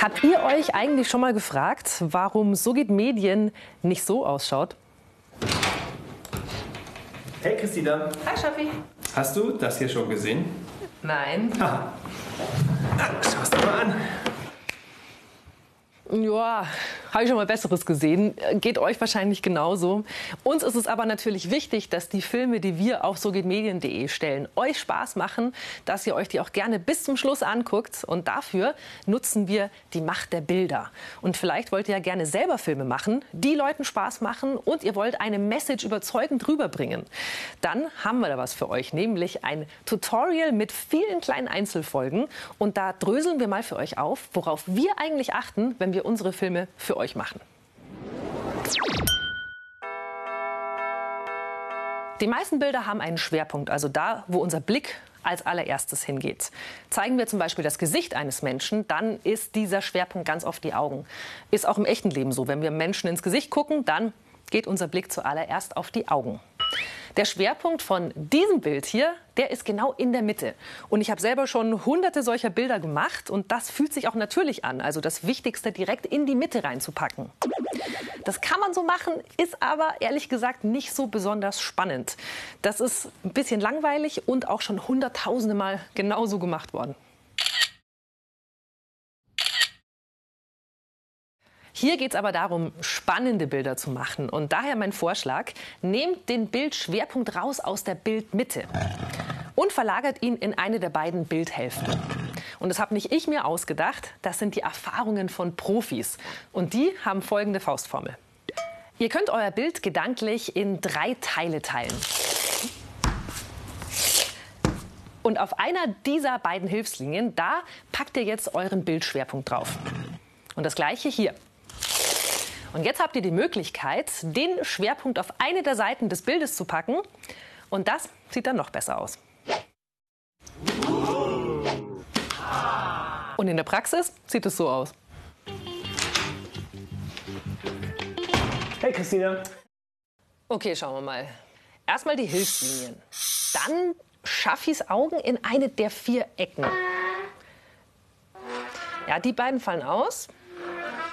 Habt ihr euch eigentlich schon mal gefragt, warum So geht Medien nicht so ausschaut? Hey Christina, Hi Schaffi. hast du das hier schon gesehen? Nein. Ah, Schau's dir mal an. Ja, habe ich schon mal Besseres gesehen. Geht euch wahrscheinlich genauso. Uns ist es aber natürlich wichtig, dass die Filme, die wir auf sogehtmedien.de stellen, euch Spaß machen, dass ihr euch die auch gerne bis zum Schluss anguckt. Und dafür nutzen wir die Macht der Bilder. Und vielleicht wollt ihr ja gerne selber Filme machen, die Leuten Spaß machen und ihr wollt eine Message überzeugend rüberbringen. Dann haben wir da was für euch, nämlich ein Tutorial mit vielen kleinen Einzelfolgen. Und da dröseln wir mal für euch auf, worauf wir eigentlich achten, wenn wir unsere Filme für euch machen. Die meisten Bilder haben einen Schwerpunkt, also da, wo unser Blick als allererstes hingeht. Zeigen wir zum Beispiel das Gesicht eines Menschen, dann ist dieser Schwerpunkt ganz oft die Augen. Ist auch im echten Leben so. Wenn wir Menschen ins Gesicht gucken, dann geht unser Blick zuallererst auf die Augen. Der Schwerpunkt von diesem Bild hier, der ist genau in der Mitte. Und ich habe selber schon hunderte solcher Bilder gemacht und das fühlt sich auch natürlich an, also das Wichtigste direkt in die Mitte reinzupacken. Das kann man so machen, ist aber ehrlich gesagt nicht so besonders spannend. Das ist ein bisschen langweilig und auch schon hunderttausende Mal genauso gemacht worden. Hier geht es aber darum, spannende Bilder zu machen. Und daher mein Vorschlag, nehmt den Bildschwerpunkt raus aus der Bildmitte und verlagert ihn in eine der beiden Bildhälften. Und das habe nicht ich mir ausgedacht, das sind die Erfahrungen von Profis. Und die haben folgende Faustformel. Ihr könnt euer Bild gedanklich in drei Teile teilen. Und auf einer dieser beiden Hilfslinien, da packt ihr jetzt euren Bildschwerpunkt drauf. Und das gleiche hier. Und jetzt habt ihr die Möglichkeit, den Schwerpunkt auf eine der Seiten des Bildes zu packen. Und das sieht dann noch besser aus. Und in der Praxis sieht es so aus. Hey Christina. Okay, schauen wir mal. Erstmal die Hilfslinien. Dann Schaffis Augen in eine der vier Ecken. Ja, die beiden fallen aus.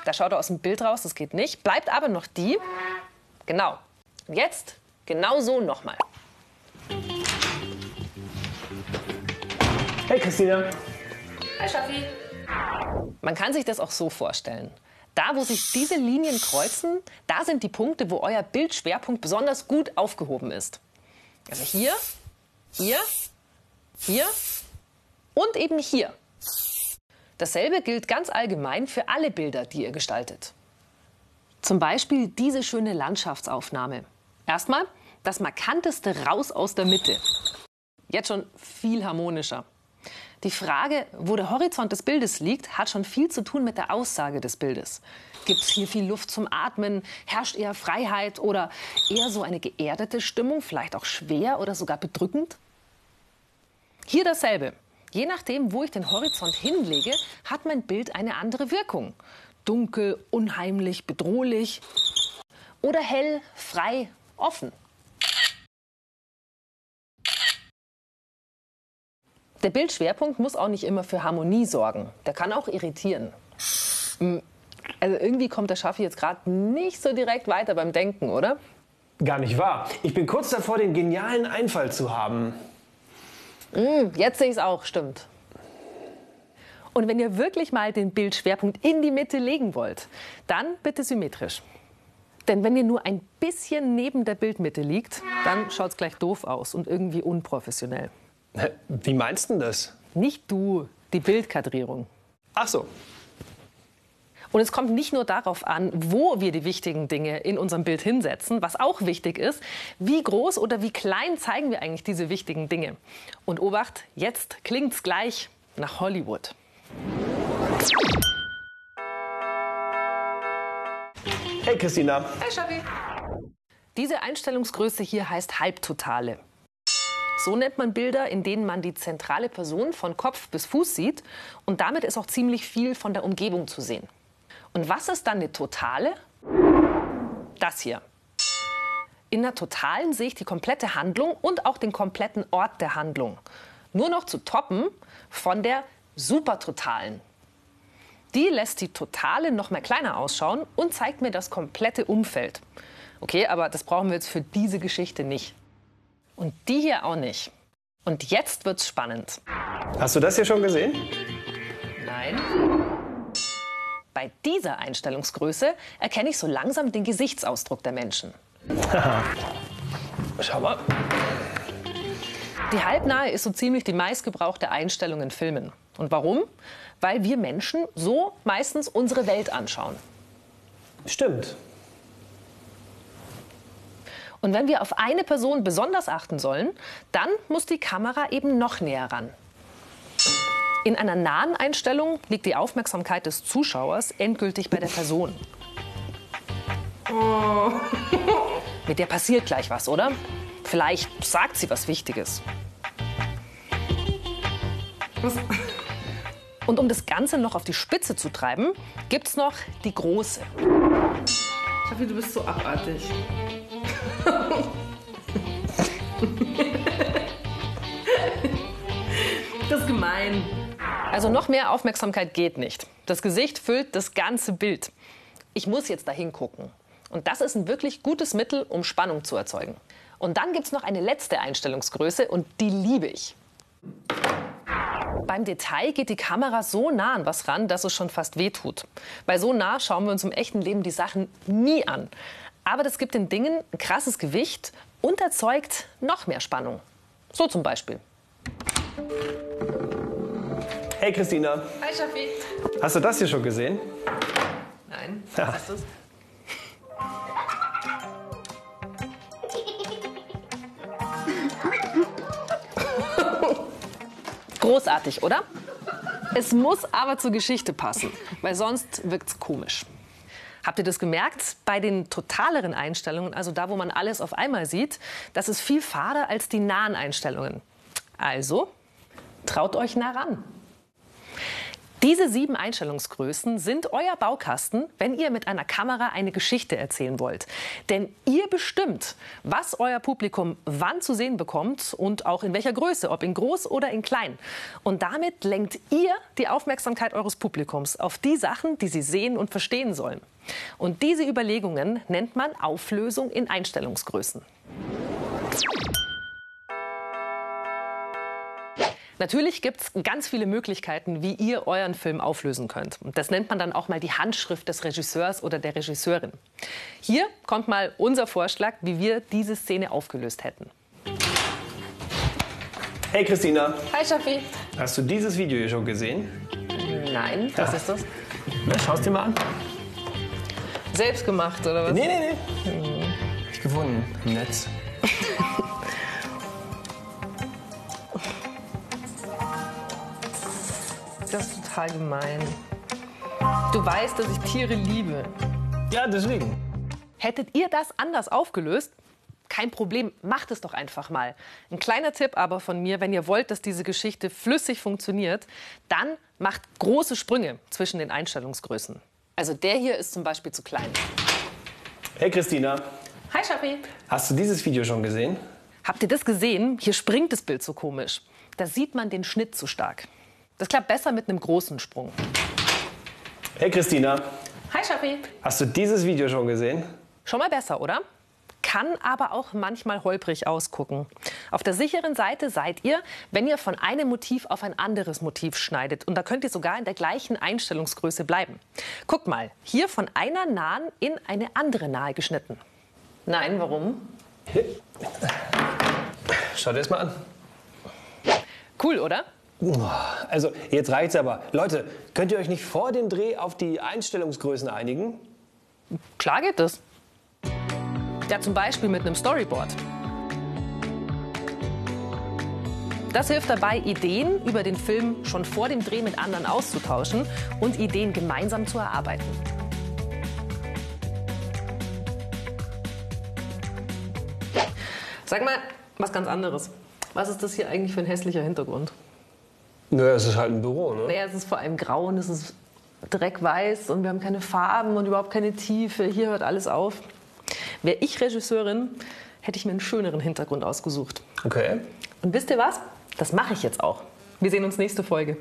Da schaut er aus dem Bild raus, das geht nicht. Bleibt aber noch die. Genau. Und jetzt genau so nochmal. Hey Christina. Hi Schaffi. Man kann sich das auch so vorstellen. Da, wo sich diese Linien kreuzen, da sind die Punkte, wo euer Bildschwerpunkt besonders gut aufgehoben ist. Also hier, hier, hier und eben hier. Dasselbe gilt ganz allgemein für alle Bilder, die ihr gestaltet. Zum Beispiel diese schöne Landschaftsaufnahme. Erstmal das markanteste raus aus der Mitte. Jetzt schon viel harmonischer. Die Frage, wo der Horizont des Bildes liegt, hat schon viel zu tun mit der Aussage des Bildes. Gibt es hier viel Luft zum Atmen? Herrscht eher Freiheit oder eher so eine geerdete Stimmung, vielleicht auch schwer oder sogar bedrückend? Hier dasselbe. Je nachdem, wo ich den Horizont hinlege, hat mein Bild eine andere Wirkung. Dunkel, unheimlich, bedrohlich oder hell, frei, offen. Der Bildschwerpunkt muss auch nicht immer für Harmonie sorgen. Der kann auch irritieren. Hm, also irgendwie kommt der Schaffi jetzt gerade nicht so direkt weiter beim Denken, oder? Gar nicht wahr. Ich bin kurz davor, den genialen Einfall zu haben. Mm, jetzt sehe ich es auch, stimmt. Und wenn ihr wirklich mal den Bildschwerpunkt in die Mitte legen wollt, dann bitte symmetrisch. Denn wenn ihr nur ein bisschen neben der Bildmitte liegt, dann schaut es gleich doof aus und irgendwie unprofessionell. Wie meinst du das? Nicht du, die Bildkadrierung. Ach so. Und es kommt nicht nur darauf an, wo wir die wichtigen Dinge in unserem Bild hinsetzen, was auch wichtig ist, wie groß oder wie klein zeigen wir eigentlich diese wichtigen Dinge. Und Obacht, jetzt klingt's gleich nach Hollywood. Hey Christina. Hey Schabi. Diese Einstellungsgröße hier heißt Halbtotale. So nennt man Bilder, in denen man die zentrale Person von Kopf bis Fuß sieht und damit ist auch ziemlich viel von der Umgebung zu sehen. Und was ist dann eine totale? Das hier. In der totalen sehe ich die komplette Handlung und auch den kompletten Ort der Handlung. Nur noch zu toppen von der supertotalen. die lässt die Totale noch mal kleiner ausschauen und zeigt mir das komplette Umfeld. Okay, aber das brauchen wir jetzt für diese Geschichte nicht. Und die hier auch nicht. Und jetzt wird's spannend. Hast du das hier schon gesehen? Nein. Bei dieser Einstellungsgröße erkenne ich so langsam den Gesichtsausdruck der Menschen. Schau mal. Die halbnahe ist so ziemlich die meistgebrauchte Einstellung in Filmen. Und warum? Weil wir Menschen so meistens unsere Welt anschauen. Stimmt. Und wenn wir auf eine Person besonders achten sollen, dann muss die Kamera eben noch näher ran. In einer nahen Einstellung liegt die Aufmerksamkeit des Zuschauers endgültig bei der Person. Mit der passiert gleich was, oder? Vielleicht sagt sie was Wichtiges. Und um das Ganze noch auf die Spitze zu treiben, gibt's noch die große. Schaffi, du bist so abartig. das ist gemein. Also noch mehr Aufmerksamkeit geht nicht. Das Gesicht füllt das ganze Bild. Ich muss jetzt dahin gucken. Und das ist ein wirklich gutes Mittel, um Spannung zu erzeugen. Und dann gibt es noch eine letzte Einstellungsgröße und die liebe ich. Beim Detail geht die Kamera so nah an was ran, dass es schon fast wehtut. Weil so nah schauen wir uns im echten Leben die Sachen nie an. Aber das gibt den Dingen ein krasses Gewicht und erzeugt noch mehr Spannung. So zum Beispiel. Hey Christina, Hi, Schaffi. hast du das hier schon gesehen? Nein, Ja. was ist das? Großartig, oder? Es muss aber zur Geschichte passen, weil sonst wirkt's komisch. Habt ihr das gemerkt? Bei den totaleren Einstellungen, also da, wo man alles auf einmal sieht, das ist viel fader als die nahen Einstellungen. Also, traut euch nah ran. Diese sieben Einstellungsgrößen sind euer Baukasten, wenn ihr mit einer Kamera eine Geschichte erzählen wollt. Denn ihr bestimmt, was euer Publikum wann zu sehen bekommt und auch in welcher Größe, ob in groß oder in klein. Und damit lenkt ihr die Aufmerksamkeit eures Publikums auf die Sachen, die sie sehen und verstehen sollen. Und diese Überlegungen nennt man Auflösung in Einstellungsgrößen. Natürlich gibt es ganz viele Möglichkeiten, wie ihr euren Film auflösen könnt. Und das nennt man dann auch mal die Handschrift des Regisseurs oder der Regisseurin. Hier kommt mal unser Vorschlag, wie wir diese Szene aufgelöst hätten. Hey Christina, Hi, Schaffi. hast du dieses Video hier schon gesehen? Nein, was ist das? Na, schau's dir mal an. Selbst gemacht, oder was? Nee, nee, nee. Hab ich gefunden im Netz. total gemein. Du weißt, dass ich Tiere liebe. Ja, deswegen. Hättet ihr das anders aufgelöst? Kein Problem, macht es doch einfach mal. Ein kleiner Tipp aber von mir, wenn ihr wollt, dass diese Geschichte flüssig funktioniert, dann macht große Sprünge zwischen den Einstellungsgrößen. Also der hier ist zum Beispiel zu klein. Hey Christina, Hi, Schaffi. hast du dieses Video schon gesehen? Habt ihr das gesehen? Hier springt das Bild so komisch. Da sieht man den Schnitt zu stark. Das klappt besser mit einem großen Sprung. Hey Christina, Hi, Schaffi. hast du dieses Video schon gesehen? Schon mal besser, oder? Kann aber auch manchmal holprig ausgucken. Auf der sicheren Seite seid ihr, wenn ihr von einem Motiv auf ein anderes Motiv schneidet. Und da könnt ihr sogar in der gleichen Einstellungsgröße bleiben. Guckt mal, hier von einer nahen in eine andere nahe geschnitten. Nein, warum? Schau dir das mal an. Cool, oder? Also, jetzt reicht's aber. Leute, könnt ihr euch nicht vor dem Dreh auf die Einstellungsgrößen einigen? Klar geht das. Ja, zum Beispiel mit einem Storyboard. Das hilft dabei, Ideen über den Film schon vor dem Dreh mit anderen auszutauschen und Ideen gemeinsam zu erarbeiten. Sag mal, was ganz anderes. Was ist das hier eigentlich für ein hässlicher Hintergrund? Naja, es ist halt ein Büro, ne? Naja, es ist vor allem grau und es ist dreckweiß und wir haben keine Farben und überhaupt keine Tiefe. Hier hört alles auf. Wäre ich Regisseurin, hätte ich mir einen schöneren Hintergrund ausgesucht. Okay. Und wisst ihr was? Das mache ich jetzt auch. Wir sehen uns nächste Folge.